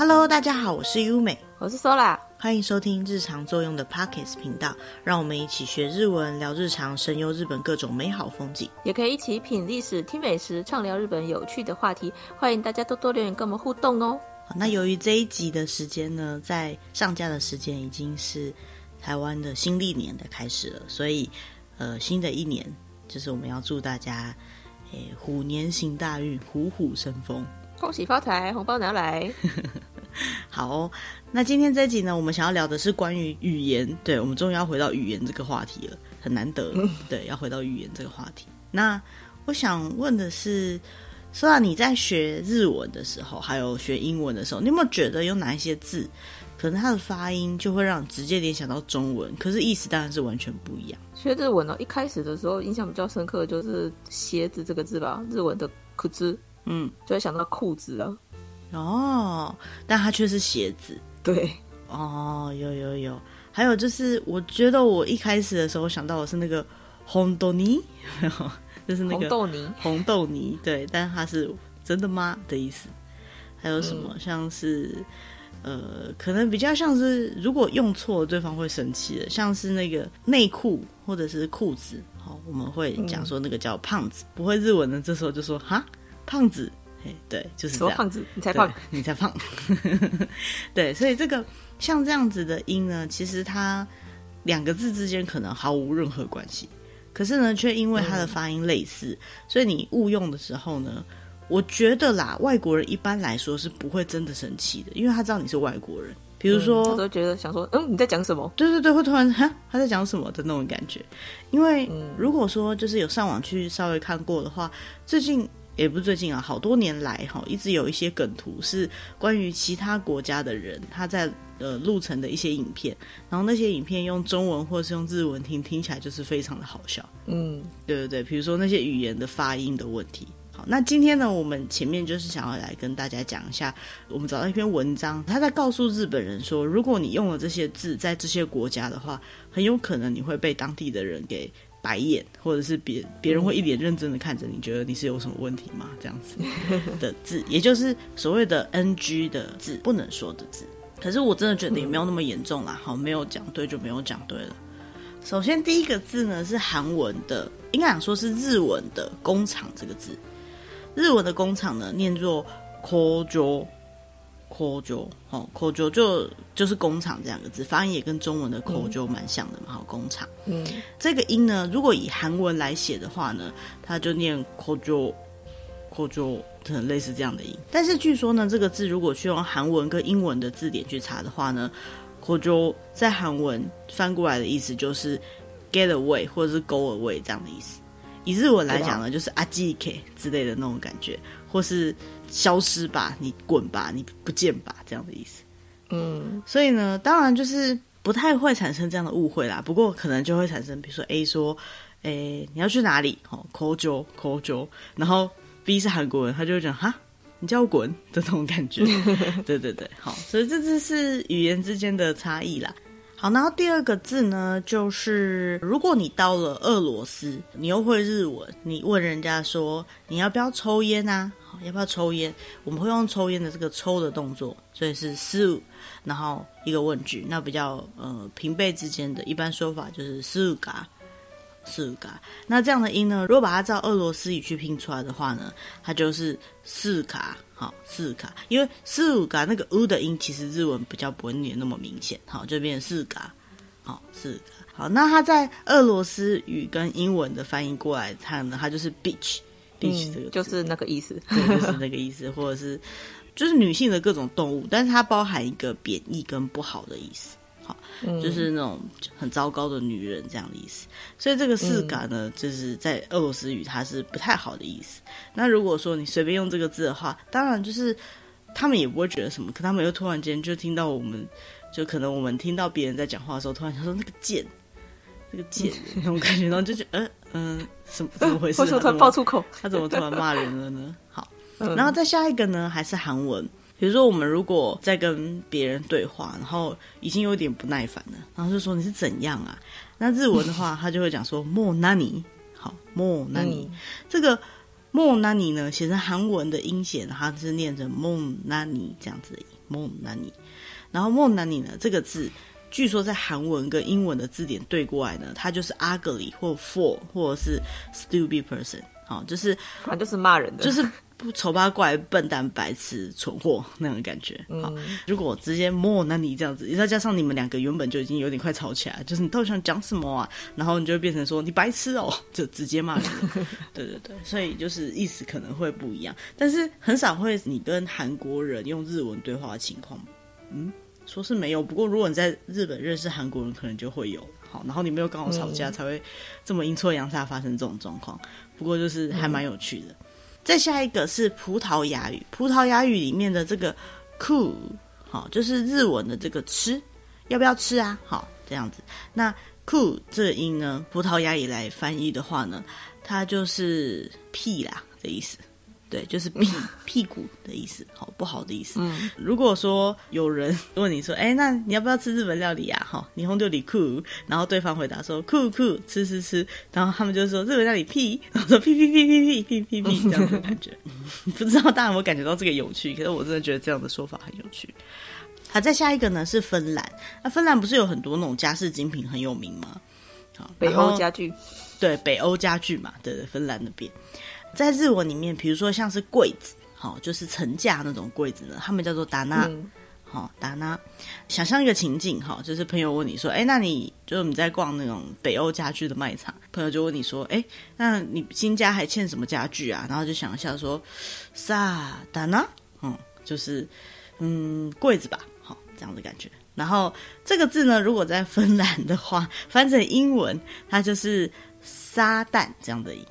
Hello，大家好，我是优美，我是 Sola，欢迎收听日常作用的 Pockets 频道，让我们一起学日文，聊日常，神游日本各种美好风景，也可以一起品历史、听美食，畅聊日本有趣的话题。欢迎大家多多留言跟我们互动哦。好，那由于这一集的时间呢，在上架的时间已经是台湾的新历年的开始了，所以呃，新的一年就是我们要祝大家，诶，虎年行大运，虎虎生风。恭喜发财，红包拿来！好哦，那今天这一集呢，我们想要聊的是关于语言。对，我们终于要回到语言这个话题了，很难得。对，要回到语言这个话题。那我想问的是，说到你在学日文的时候，还有学英文的时候，你有没有觉得有哪一些字，可能它的发音就会让你直接联想到中文，可是意思当然是完全不一样。学日文呢，一开始的时候印象比较深刻的就是“鞋子”这个字吧，日文的“裤子”。嗯，就会想到裤子了，哦，但它却是鞋子，对，哦，有有有，还有就是，我觉得我一开始的时候想到的是那个红豆泥，就是那个红豆泥，红豆泥，对，但它是真的吗？的意思？还有什么、嗯、像是，呃，可能比较像是如果用错了，对方会生气的，像是那个内裤或者是裤子，好，我们会讲说那个叫胖子，嗯、不会日文的，这时候就说哈。胖子，嘿，对，就是这样。胖子，你才胖，你才胖。对，所以这个像这样子的音呢，其实它两个字之间可能毫无任何关系，可是呢，却因为它的发音类似，嗯、所以你误用的时候呢，我觉得啦，外国人一般来说是不会真的生气的，因为他知道你是外国人。比如说，嗯、他都觉得想说，嗯，你在讲什么？对对对，会突然哈，他在讲什么的那种感觉。因为如果说就是有上网去稍微看过的话，最近。也不是最近啊，好多年来哈，一直有一些梗图是关于其他国家的人他在呃路程的一些影片，然后那些影片用中文或是用日文听，听起来就是非常的好笑。嗯，对对对，比如说那些语言的发音的问题。好，那今天呢，我们前面就是想要来跟大家讲一下，我们找到一篇文章，他在告诉日本人说，如果你用了这些字在这些国家的话，很有可能你会被当地的人给。白眼，或者是别别人会一脸认真的看着你，觉得你是有什么问题吗？这样子 的字，也就是所谓的 NG 的字，不能说的字。可是我真的觉得也没有那么严重啦。好，没有讲对就没有讲对了。首先第一个字呢是韩文的，应该讲说是日文的工厂这个字。日文的工厂呢念作 Kojo。工场，哦，工场就就是工厂这两个字，发音也跟中文的 kojo 蛮像的嘛，好，工厂。嗯，这个音呢，如果以韩文来写的话呢，它就念工场，工场，很类似这样的音。但是据说呢，这个字如果去用韩文跟英文的字典去查的话呢，，kojo 在韩文翻过来的意思就是 get away 或者是 go away 这样的意思。以日文来讲呢，就是阿基 K 之类的那种感觉，或是。消失吧，你滚吧，你不见吧，这样的意思。嗯，所以呢，当然就是不太会产生这样的误会啦。不过可能就会产生，比如说 A 说：“诶，你要去哪里？”好，Kojo Kojo，然后 B 是韩国人，他就会讲：“哈，你叫我滚的这种感觉。”对对对，好，所以这就是语言之间的差异啦。好，然后第二个字呢，就是如果你到了俄罗斯，你又会日文，你问人家说：“你要不要抽烟啊？”要不要抽烟？我们会用抽烟的这个抽的动作，所以是 su，然后一个问句。那比较呃平辈之间的一般说法就是 suga，suga。那这样的音呢，如果把它照俄罗斯语去拼出来的话呢，它就是 suka，好 suka。因为 suga 那个 u 的音其实日文比较不会念那么明显，好就变成 suga，好 suga。好，那它在俄罗斯语跟英文的翻译过来，看呢它就是 beach。beach 这个就是那个意思，对，就是那个意思，或者是就是女性的各种动物，但是它包含一个贬义跟不好的意思，就是那种很糟糕的女人这样的意思。所以这个四嘎呢，就是在俄罗斯语它是不太好的意思。那如果说你随便用这个字的话，当然就是他们也不会觉得什么，可他们又突然间就听到我们，就可能我们听到别人在讲话的时候，突然想说那个贱。这个贱那种感觉，然后就觉得，嗯嗯，什么怎么回事？为什么突然爆粗口？他怎么突然骂人了呢？好，然后再下一个呢，还是韩文。比如说，我们如果在跟别人对话，然后已经有点不耐烦了，然后就说你是怎样啊？那日文的话，他就会讲说莫那尼。好，莫那尼。这个莫那尼呢，写成韩文的音写，它是念成梦那尼这样子的音。梦那尼。然后梦那尼呢，这个字据说在韩文跟英文的字典对过来呢，它就是 ugly 或 fool 或者是 stupid person，好，就是反正就是骂人的，就是。不丑八怪、笨蛋、白痴、蠢货那种感觉。好，嗯、如果我直接摸，那你这样子，再加上你们两个原本就已经有点快吵起来，就是你到底想讲什么啊？然后你就会变成说你白痴哦，就直接骂人。对对对，所以就是意思可能会不一样，但是很少会你跟韩国人用日文对话的情况。嗯，说是没有，不过如果你在日本认识韩国人，可能就会有。好，然后你没有跟我吵架，嗯、才会这么阴错阳差发生这种状况。不过就是还蛮有趣的。嗯再下一个是葡萄牙语，葡萄牙语里面的这个“ c o o ”好，就是日文的这个“吃”，要不要吃啊？好，这样子。那“ c o o ”这个音呢，葡萄牙语来翻译的话呢，它就是“屁”啦的意思。对，就是屁屁股的意思，好不好的意思。嗯，如果说有人问你说，哎，那你要不要吃日本料理啊？好，霓虹料理酷，然后对方回答说酷酷，吃吃吃，然后他们就说日本料理屁，然后说屁屁屁屁屁屁屁屁这样的感觉。不知道大家有没有感觉到这个有趣？可是我真的觉得这样的说法很有趣。好，再下一个呢是芬兰，那芬兰不是有很多那种家饰精品很有名吗？好，北欧家具，对，北欧家具嘛，对对，芬兰那边。在日文里面，比如说像是柜子，好，就是层架那种柜子呢，他们叫做达纳，好，达纳。想象一个情境，哈，就是朋友问你说，哎，那你就是你在逛那种北欧家具的卖场，朋友就问你说，哎，那你新家还欠什么家具啊？然后就想一下说，萨达纳，嗯，就是嗯柜子吧，好，这样的感觉。然后这个字呢，如果在芬兰的话，翻成英文，它就是撒旦这样的音。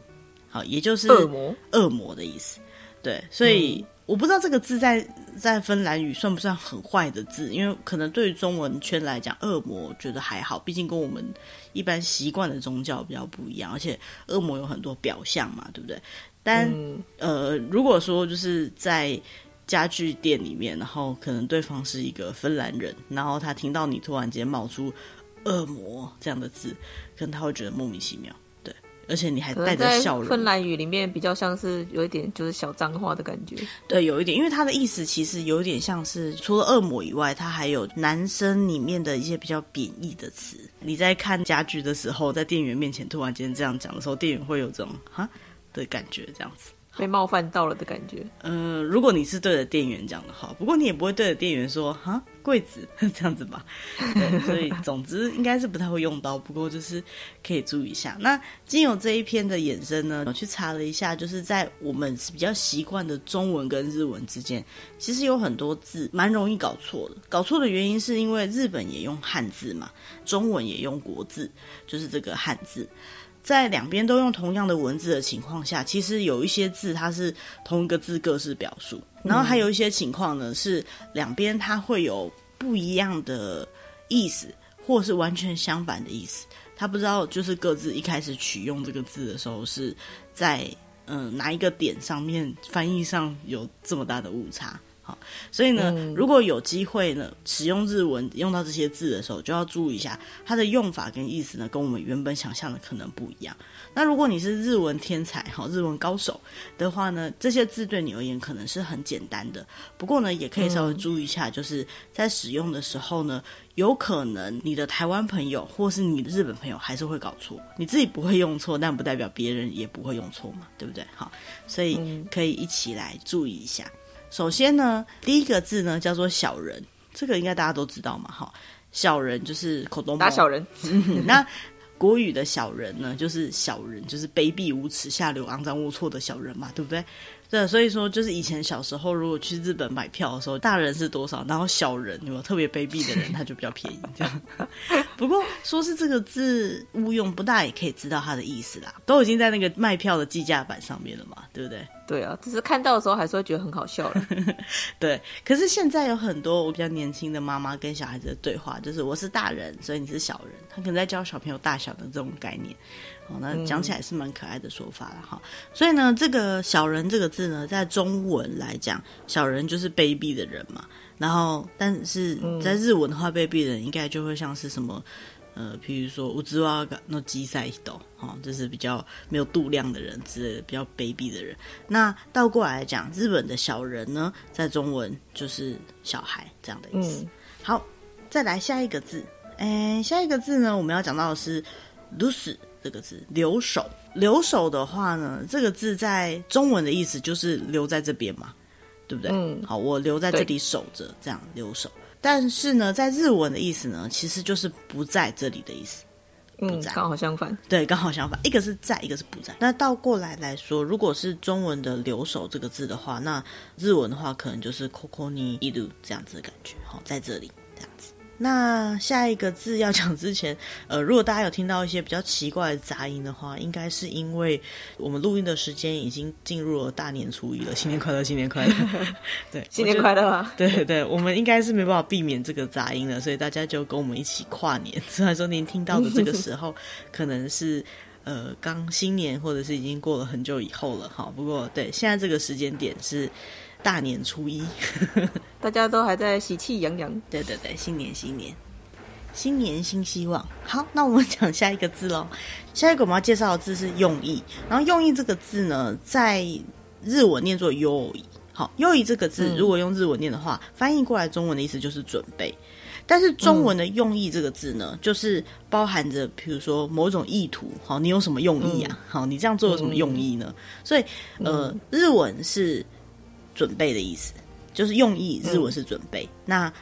好，也就是恶魔，恶魔的意思。对，所以、嗯、我不知道这个字在在芬兰语算不算很坏的字，因为可能对于中文圈来讲，恶魔觉得还好，毕竟跟我们一般习惯的宗教比较不一样，而且恶魔有很多表象嘛，对不对？但、嗯、呃，如果说就是在家具店里面，然后可能对方是一个芬兰人，然后他听到你突然间冒出“恶魔”这样的字，可能他会觉得莫名其妙。而且你还带着笑容。芬兰语里面比较像是有一点就是小脏话的感觉。对，有一点，因为它的意思其实有点像是除了恶魔以外，它还有男生里面的一些比较贬义的词。你在看家具的时候，在店员面前突然间这样讲的时候，店员会有这种哈的感觉，这样子。被冒犯到了的感觉。呃，如果你是对着店员讲的话，不过你也不会对着店员说“哈柜子” 这样子吧？对，所以总之应该是不太会用到。不过就是可以注意一下。那经由这一篇的衍生呢，我去查了一下，就是在我们是比较习惯的中文跟日文之间，其实有很多字蛮容易搞错的。搞错的原因是因为日本也用汉字嘛，中文也用国字，就是这个汉字。在两边都用同样的文字的情况下，其实有一些字它是同一个字各式表述，然后还有一些情况呢是两边它会有不一样的意思，或是完全相反的意思。他不知道就是各自一开始取用这个字的时候是在嗯、哪一个点上面翻译上有这么大的误差。所以呢，嗯、如果有机会呢，使用日文用到这些字的时候，就要注意一下它的用法跟意思呢，跟我们原本想象的可能不一样。那如果你是日文天才，好，日文高手的话呢，这些字对你而言可能是很简单的。不过呢，也可以稍微注意一下，就是在使用的时候呢，有可能你的台湾朋友或是你的日本朋友还是会搞错。你自己不会用错，但不代表别人也不会用错嘛，对不对？好，所以可以一起来注意一下。首先呢，第一个字呢叫做“小人”，这个应该大家都知道嘛，哈，小人就是口东打小人。那国语的小人呢，就是小人，就是卑鄙无耻、下流、肮脏、龌龊的小人嘛，对不对？对，所以说就是以前小时候，如果去日本买票的时候，大人是多少，然后小人有没有特别卑鄙的人，他就比较便宜这样。不过说是这个字误用，不大也可以知道它的意思啦，都已经在那个卖票的计价板上面了嘛，对不对？对啊，只是看到的时候还是会觉得很好笑了。对，可是现在有很多我比较年轻的妈妈跟小孩子的对话，就是我是大人，所以你是小人，他可能在教小朋友大小的这种概念。哦，那讲起来是蛮可爱的说法了哈。嗯、所以呢，这个“小人”这个字呢，在中文来讲，“小人”就是卑鄙的人嘛。然后，但是在日文的话，卑鄙的人应该就会像是什么呃，譬如说乌兹瓦诺基塞斗，哈，就是比较没有度量的人之类的，比较卑鄙的人。那倒过来讲，日本的小人呢，在中文就是小孩这样的意思。嗯、好，再来下一个字，哎，下一个字呢，我们要讲到的是“留守”这个字，留守。留守的话呢，这个字在中文的意思就是留在这边嘛，对不对？嗯，好，我留在这里守着，这样留守。但是呢，在日文的意思呢，其实就是不在这里的意思。嗯，刚好相反。对，刚好相反，一个是在，一个是不在。那倒过来来说，如果是中文的“留守”这个字的话，那日文的话可能就是“ここにいる”这样子的感觉。好，在这里这样子。 那下一个字要讲之前，呃，如果大家有听到一些比较奇怪的杂音的话，应该是因为我们录音的时间已经进入了大年初一了。新年快乐，新年快乐！对，新年快乐啊！对对，我们应该是没办法避免这个杂音了，所以大家就跟我们一起跨年。虽然说您听到的这个时候可能是呃刚新年，或者是已经过了很久以后了哈。不过对，现在这个时间点是。大年初一，大家都还在喜气洋洋。对对对，新年新年，新年新希望。好，那我们讲下一个字喽。下一个我们要介绍的字是用意。然后用意这个字呢，在日文念作优意。好，优意这个字如果用日文念的话，嗯、翻译过来中文的意思就是准备。但是中文的用意这个字呢，嗯、就是包含着，比如说某种意图。好，你有什么用意啊？嗯、好，你这样做有什么用意呢？嗯、所以，呃，嗯、日文是。准备的意思就是用意，日文是准备。嗯、那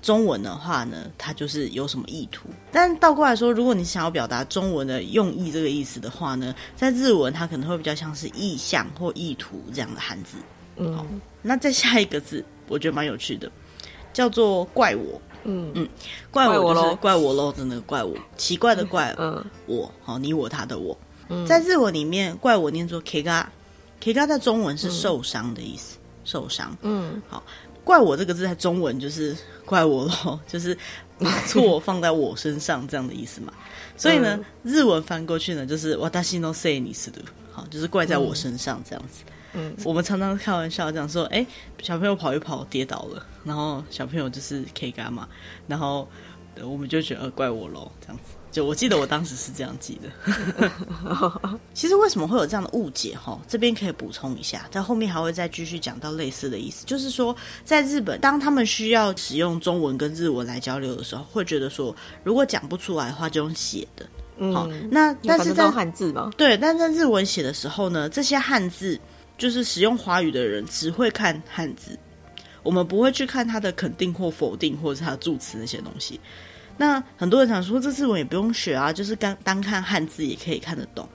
中文的话呢，它就是有什么意图。但倒过来说，如果你想要表达中文的用意这个意思的话呢，在日文它可能会比较像是意向或意图这样的汉字。嗯、好，那再下一个字，我觉得蛮有趣的，叫做怪我。嗯嗯，怪我就是怪我喽，真的怪我，奇怪的怪。嗯，我好，你我他的我。嗯、在日文里面，怪我念作 kega，kega 在中文是受伤的意思。嗯受伤，嗯，好，怪我这个字在中文就是怪我咯，就是把错放在我身上这样的意思嘛。所以呢，嗯、日文翻过去呢，就是私のせいにする，好，就是怪在我身上这样子。嗯，我们常常开玩笑这样说，哎、欸，小朋友跑一跑跌倒了，然后小朋友就是可以干嘛，然后我们就觉得怪我咯，这样子。 就我记得我当时是这样记的。其实为什么会有这样的误解？哈，这边可以补充一下，在后面还会再继续讲到类似的意思。就是说，在日本，当他们需要使用中文跟日文来交流的时候，会觉得说，如果讲不出来的话，就用写的。好，嗯，那但是在汉字嘛，对，但在日文写的时候呢，这些汉字就是使用华语的人只会看汉字，我们不会去看它的肯定或否定，或者是它的助词那些东西。那很多人想说，这字我也不用学啊，就是刚单看汉字也可以看得懂。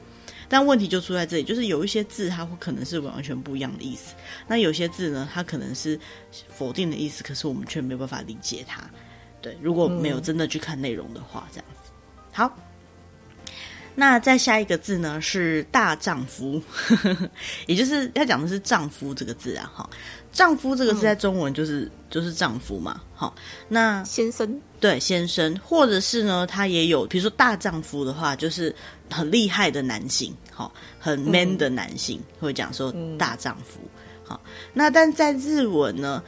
但问题就出在这里，就是有一些字它会可能是完全不一样的意思。那有些字呢，它可能是否定的意思，可是我们却没有办法理解它。对，如果没有真的去看内容的话，这样子。好，那再下一个字呢是大丈夫，也就是要讲的是丈夫这个字啊。哈，丈夫这个字在中文就是、嗯、就是丈夫嘛。好，那先生。对，先生，或者是呢，他也有，比如说大丈夫的话，就是很厉害的男性，好，很 man 的男性，嗯、会讲说大丈夫，好，那但在日文呢，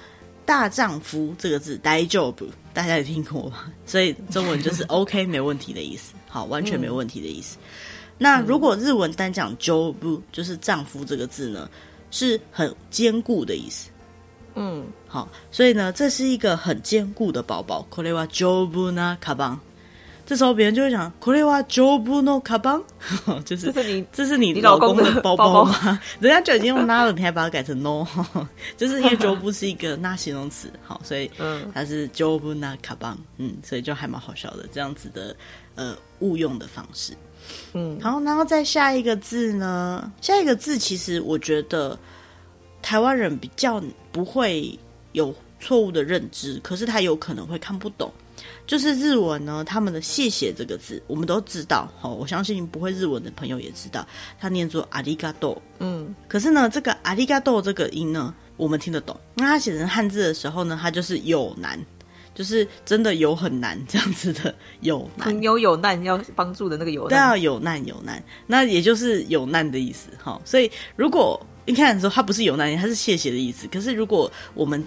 大丈夫这个字，大丈夫，大家也听过吧？所以中文就是 OK，没问题的意思，好，完全没问题的意思。嗯、那如果日文单讲丈夫，就是丈夫这个字呢，是很坚固的意思。嗯，好，所以呢，这是一个很坚固的包包。これは丈夫なカバン。 这时候别人就会讲，これは丈夫のカバン，就是这是你这是你老公的包包吗？包包人家就已经用な了，你还把它改成の，就是因为丈夫是一个那形容词，好，所以嗯，它是丈夫なカバン，嗯，所以就还蛮好笑的，这样子的呃误用的方式。嗯，好，然后再下一个字呢，下一个字其实我觉得。台湾人比较不会有错误的认知，可是他有可能会看不懂。 就是日文呢，他们的“谢谢”这个字，我们都知道。好，我相信不会日文的朋友也知道，它念作“阿里嘎多”。嗯，可是呢，这个“阿里嘎多”这个音呢，我们听得懂。那它写成汉字的时候呢，它就是有难，就是真的有很难这样子的有难，有有难要帮助的那个有难，对啊，有难有难，那也就是有难的意思。哈，所以如果你看的时候，它不是有难，它是谢谢的意思。可是如果我们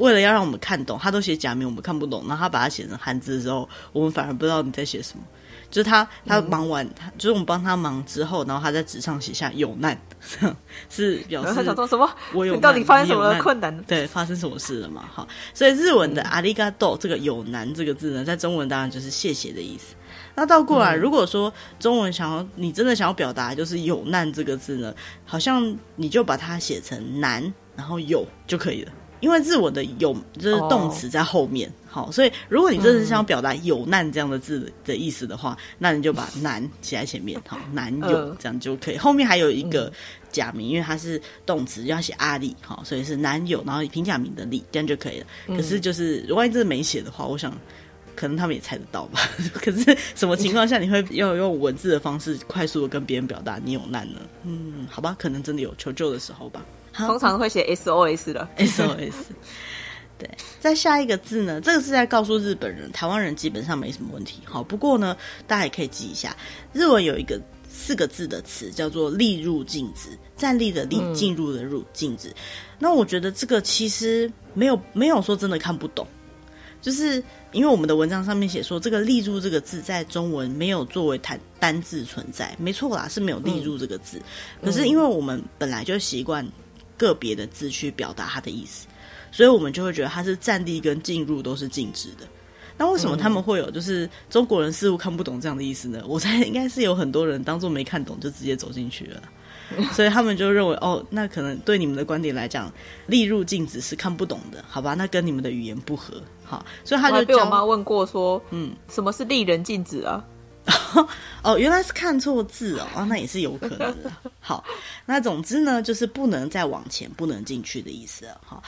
为了要让我们看懂，他都写假名，我们看不懂。然后他把它写成汉字的时候，我们反而不知道你在写什么。就是他，他忙完，他、嗯、就是我们帮他忙之后，然后他在纸上写下有难，是表示他想说什么？我有 你到底发生什么困难？对，发生什么事了嘛？好，所以日文的阿里嘎多这个有难这个字呢，在中文当然就是谢谢的意思。那倒过来，嗯、如果说中文想要你真的想要表达就是有难这个字呢，好像你就把它写成难，然后有就可以了。因为自我的有就是动词在后面，好、oh.，所以如果你真的是想要表达有难这样的字的意思的话，嗯、那你就把难写在前面，好，难有这样就可以。后面还有一个假名，因为它是动词，要写阿里，好，所以是难有，然后平假名的里，这样就可以了。可是就是万一真的没写的话，我想可能他们也猜得到吧。可是什么情况下你会要用文字的方式快速的跟别人表达你有难呢？嗯，好吧，可能真的有求救的时候吧。通常会写 SOS 的 SOS，对，再下一个字呢，这个是在告诉日本人，台湾人基本上没什么问题。好，不过呢，大家也可以记一下，日文有一个四个字的词叫做“立入禁止”，站立的立，进入的入，禁止。那我觉得这个其实没有没有说真的看不懂，就是因为我们的文章上面写说，这个“立入”这个字在中文没有作为单单字存在，没错啦，是没有“立入”这个字。嗯、可是因为我们本来就习惯。个别的字去表达它的意思，所以我们就会觉得它是站立跟进入都是静止的。那为什么他们会有就是中国人似乎看不懂这样的意思呢？我猜应该是有很多人当做没看懂就直接走进去了，所以他们就认为哦，那可能对你们的观点来讲，立入禁止是看不懂的，好吧？那跟你们的语言不合，好，所以他就被我妈问过说，嗯，什么是立人禁止啊？哦，原来是看错字哦，啊，那也是有可能的。好，那总之呢，就是不能再往前，不能进去的意思了。哈，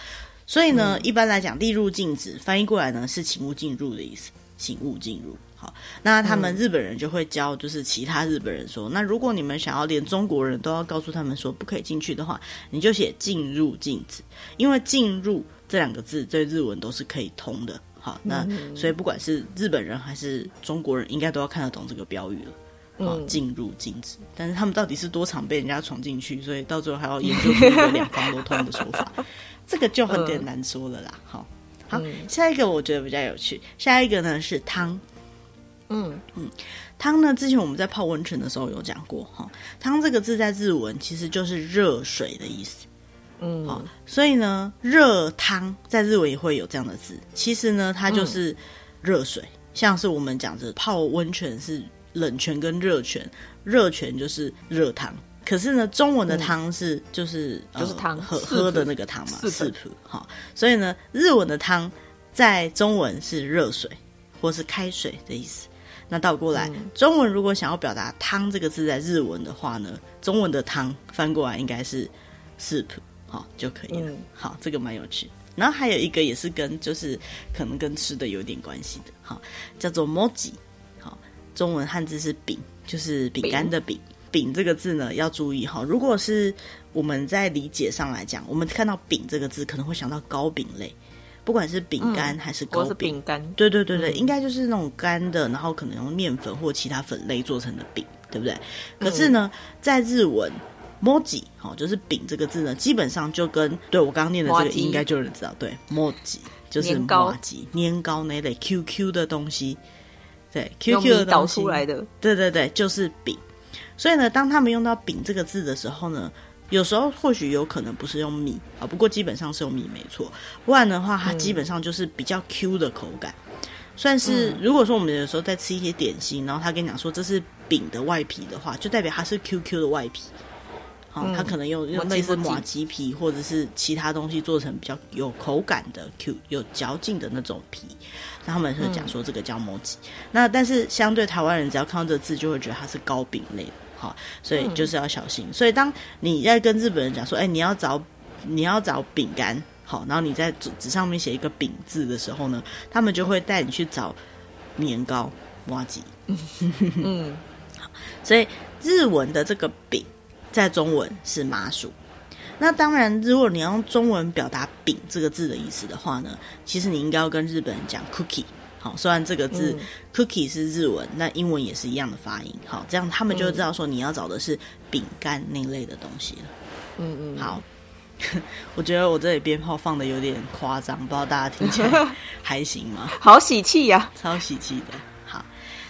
所以呢，嗯、一般来讲，立入禁止翻译过来呢是请勿进入的意思，请勿进入。好，那他们日本人就会教，就是其他日本人说，嗯、那如果你们想要连中国人都要告诉他们说不可以进去的话，你就写进入禁止，因为进入这两个字对日文都是可以通的。好，那所以不管是日本人还是中国人，应该都要看得懂这个标语了。好，进入禁止，但是他们到底是多常被人家闯进去，所以到最后还要研究出一个两方都通的说法，这个就很点难说了啦。好，好，下一个我觉得比较有趣，下一个呢是汤。嗯嗯，汤呢，之前我们在泡温泉的时候有讲过哈，汤这个字在日文其实就是热水的意思。嗯，好，所以呢，热汤在日文也会有这样的字。其实呢，它就是热水，嗯、像是我们讲的泡温泉是冷泉跟热泉，热泉就是热汤。可是呢，中文的汤是、嗯、就是就是汤喝喝的那个汤嘛，四普。好，所以呢，日文的汤在中文是热水或是开水的意思。那倒过来，嗯、中文如果想要表达汤这个字在日文的话呢，中文的汤翻过来应该是四普。好就可以了。嗯、好，这个蛮有趣。然后还有一个也是跟就是可能跟吃的有点关系的，好，叫做 mochi。好，中文汉字是饼，就是饼干的饼。饼饼这个字呢要注意哈，如果是我们在理解上来讲，我们看到饼这个字可能会想到糕饼类，不管是饼干还是糕饼。嗯、饼干。对对对对，嗯、应该就是那种干的，然后可能用面粉或其他粉类做成的饼，对不对？可是呢，嗯、在日文。摩吉，好，就是饼这个字呢，基本上就跟对我刚刚念的这个应该就有人知道，对，摩吉就是麻吉年糕那类 QQ 的东西，对，QQ 的东西，出来的，对对对，就是饼。所以呢，当他们用到饼这个字的时候呢，有时候或许有可能不是用米啊，不过基本上是用米没错。不然的话，它基本上就是比较 Q 的口感，嗯、算是如果说我们有时候在吃一些点心，然后他跟你讲说这是饼的外皮的话，就代表它是 QQ 的外皮。好，它可能用用类似马吉皮或者是其他东西做成比较有口感的 Q 有嚼劲的那种皮，那他们会讲说这个叫麻糬。嗯、那但是相对台湾人只要看到这个字就会觉得它是糕饼类的，好，所以就是要小心。嗯、所以当你在跟日本人讲说，哎、欸，你要找你要找饼干，好，然后你在纸纸上面写一个饼字的时候呢，他们就会带你去找年糕麻糬。嗯，所以日文的这个饼。在中文是麻薯，那当然，如果你要用中文表达“饼”这个字的意思的话呢，其实你应该要跟日本人讲 “cookie”。好，虽然这个字、嗯、“cookie” 是日文，那英文也是一样的发音。好，这样他们就知道说你要找的是饼干那类的东西了。嗯嗯。好，我觉得我这里鞭炮放的有点夸张，不知道大家听起来 还行吗？好喜气呀，超喜气的。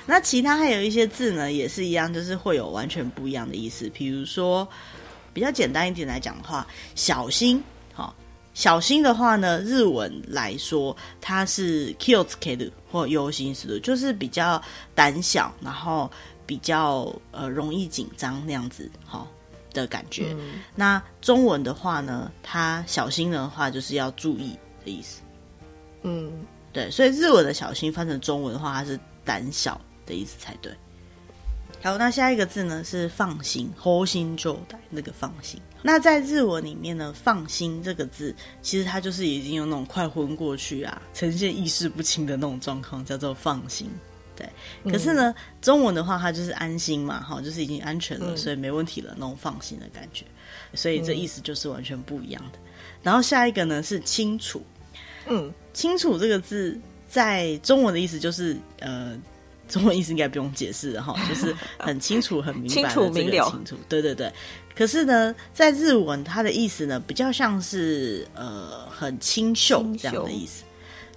好，那其他还有一些字呢，也是一样，就是会有完全不一样的意思。比如说，比较简单一点来讲的话，小心哦。小心的话呢，日文来说，它是 “kiotsukeru” 或“忧心思”的，就是比较胆小，然后比较呃容易紧张那样子，哈的感觉。嗯、那中文的话呢，它小心的话就是要注意的意思。嗯，对，所以日文的小心翻成中文的话，它是胆小的意思才对。好，那下一个字呢是放心，放心状态那个放心。那在日文里面呢，放心这个字，其实它就是已经有那种快昏过去啊，呈现意识不清的那种状况，叫做放心。对，可是呢，嗯、中文的话，它就是安心嘛，哈，就是已经安全了，嗯、所以没问题了，那种放心的感觉。所以这意思就是完全不一样的。然后下一个呢是清楚，嗯，清楚这个字在中文的意思就是呃。中文意思应该不用解释哈，就是很清楚、很明白的这个清楚。对对对，可是呢，在日文它的意思呢，比较像是呃很清秀这样的意思。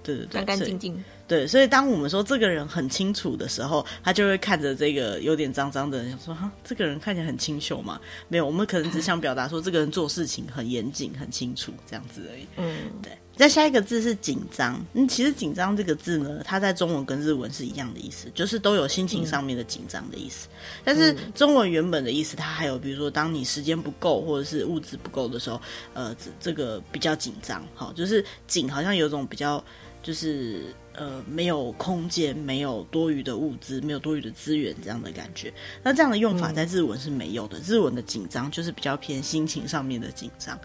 对对对，干干净净。对，所以当我们说这个人很清楚的时候，他就会看着这个有点脏脏的人，想说哈，这个人看起来很清秀嘛？没有，我们可能只想表达说这个人做事情很严谨、很清楚这样子而已。嗯，对。再下一个字是紧张，嗯，其实紧张这个字呢，它在中文跟日文是一样的意思，就是都有心情上面的紧张的意思。嗯、但是中文原本的意思，它还有比如说，当你时间不够或者是物质不够的时候，呃，这这个比较紧张，好，就是紧，好像有种比较。就是呃，没有空间，没有多余的物资，没有多余的资源，这样的感觉。那这样的用法在日文是没有的。嗯、日文的紧张就是比较偏心情上面的紧张。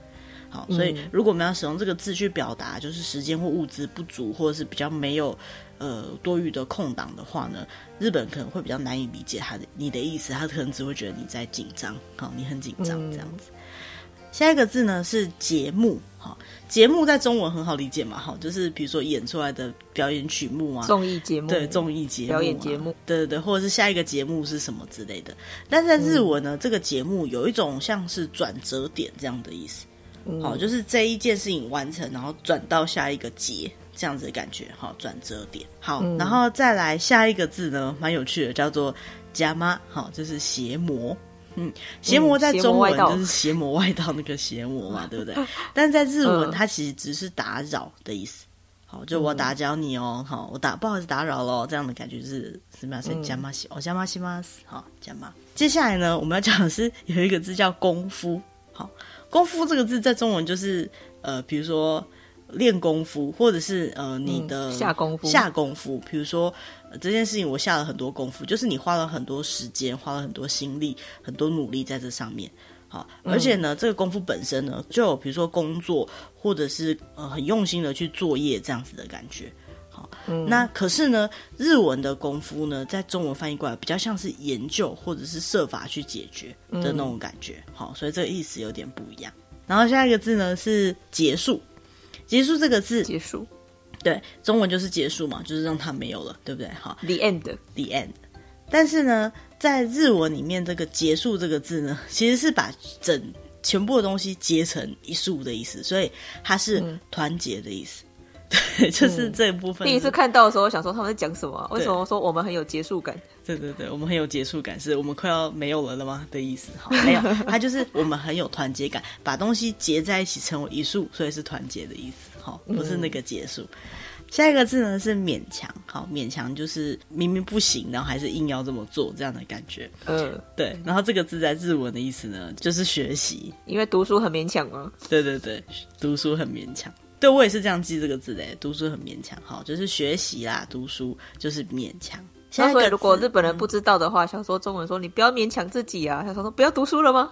好，所以如果我们要使用这个字去表达，就是时间或物资不足，或者是比较没有呃多余的空档的话呢，日本可能会比较难以理解他的你的意思，他可能只会觉得你在紧张，好，你很紧张这样子。嗯下一个字呢是节目，哈，节目在中文很好理解嘛，好，就是比如说演出来的表演曲目啊，综艺节目，对，综艺节目、表演节目，对对对，或者是下一个节目是什么之类的。但是在日文呢，嗯、这个节目有一种像是转折点这样的意思，好、嗯，就是这一件事情完成，然后转到下一个节这样子的感觉，好，转折点。好，嗯、然后再来下一个字呢，蛮有趣的，叫做邪魔，好，就是邪魔。嗯，邪魔在中文就是邪魔外道那个邪魔嘛，对不对？但在日文，它其实只是打扰的意思。好，就我打搅你哦，好，我打不好意思打扰喽，这样的感觉是什么？是加马西，哦，加马西马斯，好，加马。接下来呢，我们要讲的是有一个字叫功夫。好，功夫这个字在中文就是呃，比如说。练功夫，或者是呃，你的、嗯、下功夫，下功夫。比如说、呃、这件事情，我下了很多功夫，就是你花了很多时间，花了很多心力，很多努力在这上面。好，而且呢，嗯、这个功夫本身呢，就有比如说工作，或者是呃很用心的去作业这样子的感觉。好，嗯、那可是呢，日文的功夫呢，在中文翻译过来比较像是研究，或者是设法去解决的那种感觉。嗯、好，所以这个意思有点不一样。然后下一个字呢是结束。结束这个字，结束，对，中文就是结束嘛，就是让它没有了，对不对？好，the end，the end。但是呢，在日文里面，这个结束这个字呢，其实是把整全部的东西结成一束的意思，所以它是团结的意思。嗯对，就是这一部分。第一次看到的时候，我想说他们在讲什么？为什么说我们很有结束感？对对对，我们很有结束感，是我们快要没有了了吗的意思？好，没有，它就是我们很有团结感，把东西结在一起成为一束，所以是团结的意思。好，不是那个结束。下一个字呢是勉强，好，勉强就是明明不行，然后还是硬要这么做这样的感觉。嗯，对。然后这个字在日文的意思呢，就是学习，因为读书很勉强吗？对对对，读书很勉强。对，我也是这样记这个字的，读书很勉强，好，就是学习啦，读书就是勉强。所以如果日本人不知道的话，想说中文说你不要勉强自己啊，他说说不要读书了吗？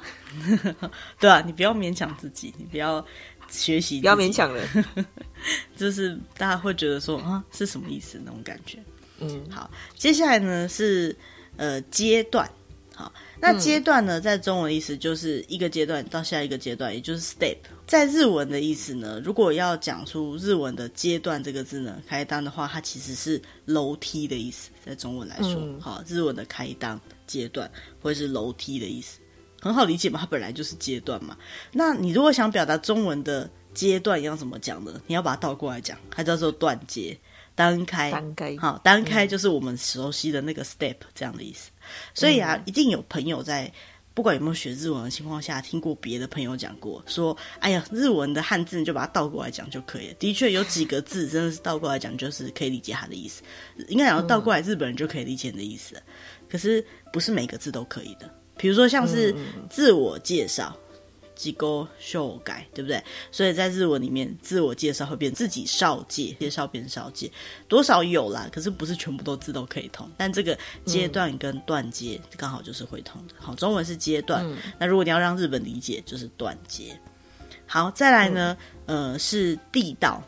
对啊，你不要勉强自己，你不要学习，不要勉强了，就是大家会觉得说啊是什么意思那种感觉。嗯，好，接下来呢是呃阶段。好，那阶段呢，在中文意思就是一个阶段到下一个阶段，也就是 step。在日文的意思呢，如果要讲出日文的阶段这个字呢，开当的话，它其实是楼梯的意思。在中文来说，好，日文的开当阶段会是楼梯的意思。很好理解嘛，它本来就是阶段嘛。那你如果想表达中文的阶段要怎么讲呢？你要把它倒过来讲，它叫做断阶。单开，单开，好，单开就是我们熟悉的那个 step 这样的意思。所以啊，一定有朋友在不管有没有学日文的情况下，听过别的朋友讲过，说：“哎呀，日文的汉字你就把它倒过来讲就可以了。”的确有几个字真的是倒过来讲就是可以理解它的意思，应该讲倒过来日本人就可以理解你的意思。可是不是每个字都可以的，比如说像是自我介绍。机构修改，对不对？所以在日文里面，自我介绍会变自己少介，介绍变少介，多少有啦。可是不是全部都字都可以通，但这个阶段跟断阶刚好就是会通的。好，中文是阶段，嗯、那如果你要让日本理解，就是断接。好，再来呢，嗯、呃，是地道，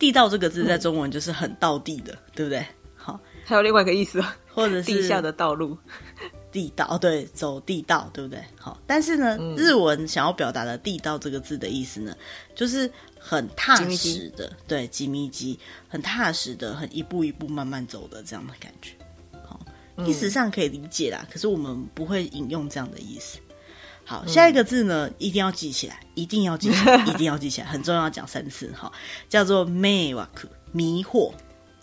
地道这个字在中文就是很道地的，嗯、对不对？好，还有另外一个意思，或者是地下的道路。地道，对，走地道，对不对？好，但是呢，嗯、日文想要表达的“地道”这个字的意思呢，就是很踏实的，对，吉米吉，很踏实的，很一步一步慢慢走的这样的感觉。好，意思上可以理解啦，嗯、可是我们不会引用这样的意思。好，下一个字呢，一定要记起来，一定要记起来，一定要记起来，很重要，讲三次哈，叫做“迷惑”，迷惑。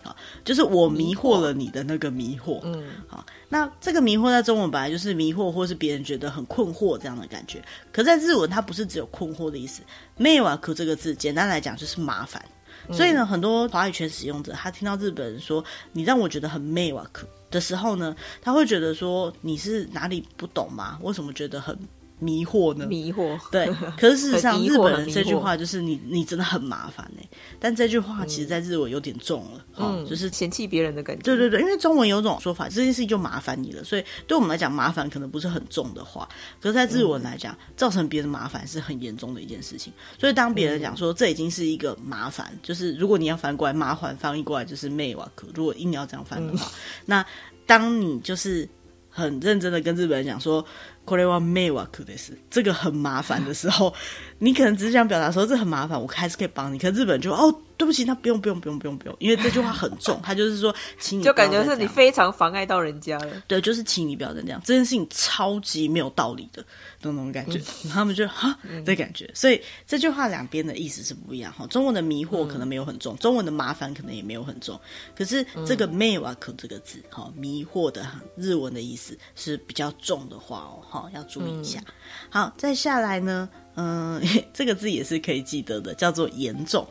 好，就是我迷惑了你的那个迷惑。嗯，好，那这个迷惑在中文本来就是迷惑，或是别人觉得很困惑这样的感觉。可在日文，它不是只有困惑的意思。迷惑这个字，简单来讲就是麻烦。所以呢，很多华语圈使用者，他听到日本人说“你让我觉得很迷惑”的时候呢，他会觉得说你是哪里不懂吗？为什么觉得很？迷惑呢？迷惑，对。可是事实上，日本人这句话就是你，你真的很麻烦呢。但这句话其实，在日文有点重了，嗯，就是嫌弃别人的感觉。对对对，因为中文有种说法，这件事情就麻烦你了，所以对我们来讲，麻烦可能不是很重的话。可是，在日文来讲，造成别人麻烦是很严重的一件事情。所以，当别人讲说这已经是一个麻烦，就是如果你要翻过来，麻烦翻译过来就是妹瓦克。如果硬要这样翻的话，那当你就是很认真的跟日本人讲说。これは迷惑です。这个很麻烦的时候，你可能只是想表达说这很麻烦，我还是可以帮你。可是日本人就哦。 对不起，那不用不用不用不用不用，因为这句话很重，他就是说，请你，就感觉是你非常妨碍到人家了。对，就是请你不要再这样，这件事情超级没有道理的那种感觉，他们就哈的感觉。所以这句话两边的意思是不一样哈。中文的迷惑可能没有很重，中文的麻烦可能也没有很重。可是这个迷惑这个字哈，迷惑的日文的意思是比较重的话哦，哈，要注意一下。好，再下来呢，嗯，这个字也是可以记得的，叫做严重。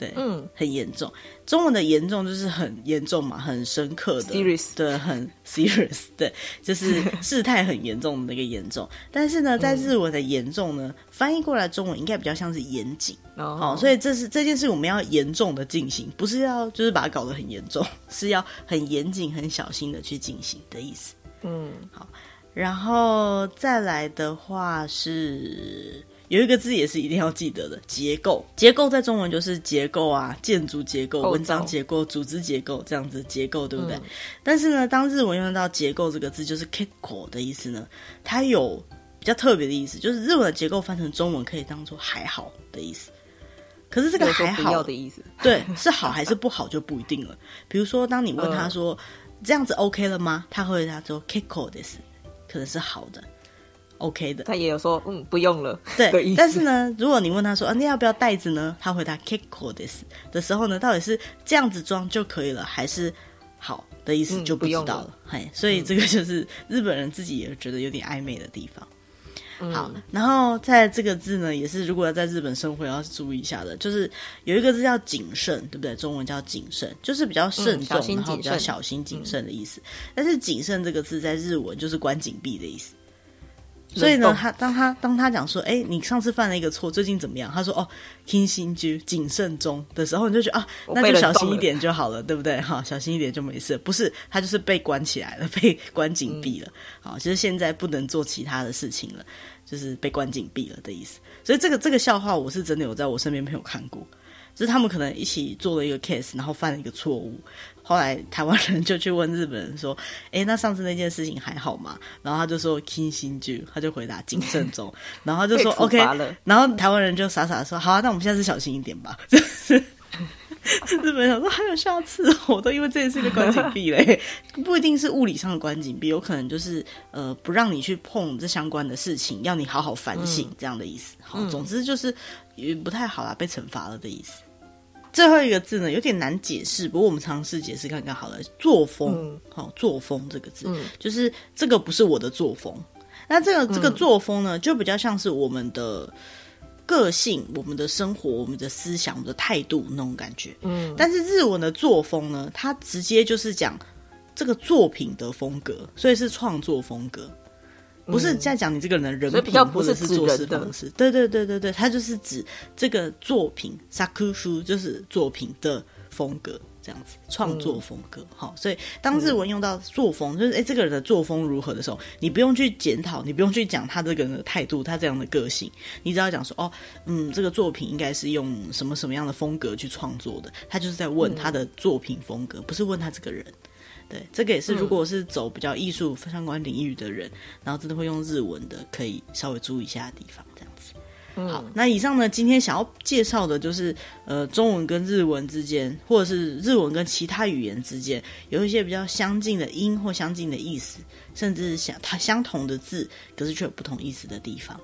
对，嗯，很严重。中文的严重就是很严重嘛，很深刻的，serious，对，很 serious，对，就是 事态很严重的那个严重。但是呢，在日文的严重呢，翻译过来中文应该比较像是严谨。哦，好，所以这是这件事我们要严重的进行，不是要就是把它搞得很严重，是要很严谨、很小心的去进行的意思。嗯，好，然后再来的话是。有一个字也是一定要记得的，结构。结构在中文就是结构啊，建筑结构、文章结构、组织结构这样子结构，对不对？嗯、但是呢，当日文用到结构这个字，就是 “kiko” 的意思呢，它有比较特别的意思，就是日文的结构翻成中文可以当做还好的意思。可是这个还好的意思，对，是好还是不好就不一定了。比如说，当你问他说、嗯、这样子 OK 了吗？他会回答说 “kiko” 的意思，可能是好的。OK 的，他也有说，嗯，不用了。对，但是呢，如果你问他说，啊，你要不要袋子呢？他回答 “keko です”的时候呢，到底是这样子装就可以了，还是好的意思就不知道了。嘿，所以这个就是日本人自己也觉得有点暧昧的地方。嗯、好，然后在这个字呢，也是如果要在日本生活要注意一下的，就是有一个字叫谨慎，对不对？中文叫谨慎，就是比较慎重，嗯、然后比较小心谨慎的意思。嗯、但是谨慎这个字在日文就是关紧闭的意思。所以呢，他当他当他讲说，哎，你上次犯了一个错，最近怎么样？他说，哦，听心居，谨慎中的时候，你就觉得啊，那就小心一点就好了，对不对？哈，小心一点就没事。不是，他就是被关起来了，被关紧闭了。好、嗯，其实现在不能做其他的事情了，就是被关紧闭了的意思。所以这个这个笑话，我是真的有在我身边朋友看过。就是他们可能一起做了一个 case，然后犯了一个错误。后来台湾人就去问日本人说：“哎，那上次那件事情还好吗？”然后他就说 “kinshiju”，他就回答“谨慎中”。然后他就说 “OK”，然后台湾人就傻傻的说：“好啊，那我们下次小心一点吧。”就 是日本想说还有下次，我都因为这件事就关禁闭嘞，不一定是物理上的关禁闭，有可能就是呃不让你去碰这相关的事情，要你好好反省这样的意思。好，总之就是也不太好啦，被惩罚了的意思。最后一个字呢，有点难解释，不过我们尝试解释看看好了。作风，好、嗯，作风这个字，嗯、就是这个不是我的作风。那这个这个作风呢，就比较像是我们的个性、我们的生活、我们的思想、我们的态度那种感觉。嗯，但是日文的作风呢，它直接就是讲这个作品的风格，所以是创作风格。不是在讲你这个人的人品，或者是做事方式。对对对对对，他就是指这个作品，sakufu 就是作品的风格，这样子创作风格。好、嗯，所以当日文用到作风，就是哎，这个人的作风如何的时候，你不用去检讨，你不用去讲他这个人的态度，他这样的个性，你只要讲说哦，嗯，这个作品应该是用什么什么样的风格去创作的，他就是在问他的作品风格，不是问他这个人。对，这个也是，如果是走比较艺术相关领域的人，嗯、然后真的会用日文的，可以稍微注意一下的地方，这样子。嗯、好，那以上呢，今天想要介绍的就是，呃，中文跟日文之间，或者是日文跟其他语言之间，有一些比较相近的音或相近的意思，甚至相它相同的字，可是却有不同意思的地方。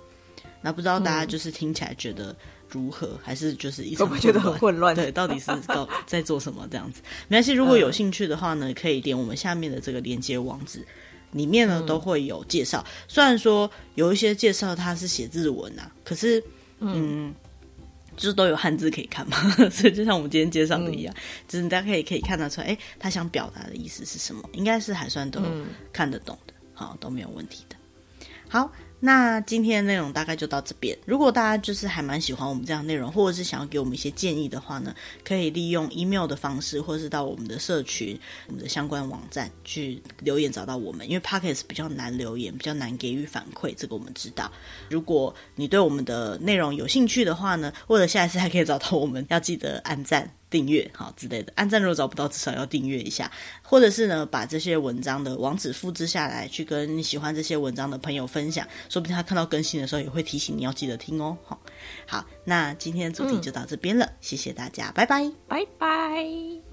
那不知道大家就是听起来觉得。如何？还是就是一直觉得很混乱？对，到底是 搞在做什么这样子？没关系，如果有兴趣的话呢，可以点我们下面的这个连接网址，里面呢都会有介绍。虽然说有一些介绍它是写日文啊，可是嗯，就是都有汉字可以看嘛，所以就像我们今天介绍的一样，就是大家可以可以看得出来，哎，他想表达的意思是什么？应该是还算都看得懂的，好，都没有问题的。好。那今天的内容大概就到这边。如果大家就是还蛮喜欢我们这样内容，或者是想要给我们一些建议的话呢，可以利用 email 的方式，或者是到我们的社群、我们的相关网站去留言找到我们。因为 Podcast 比较难留言，比较难给予反馈，这个我们知道。如果你对我们的内容有兴趣的话呢，或者下一次还可以找到我们，要记得按赞。订阅好之类的，按赞如果找不到，至少要订阅一下，或者是呢，把这些文章的网址复制下来，去跟你喜欢这些文章的朋友分享，说不定他看到更新的时候也会提醒你要记得听哦。好，好，那今天的主题就到这边了，谢谢大家，拜拜，拜拜。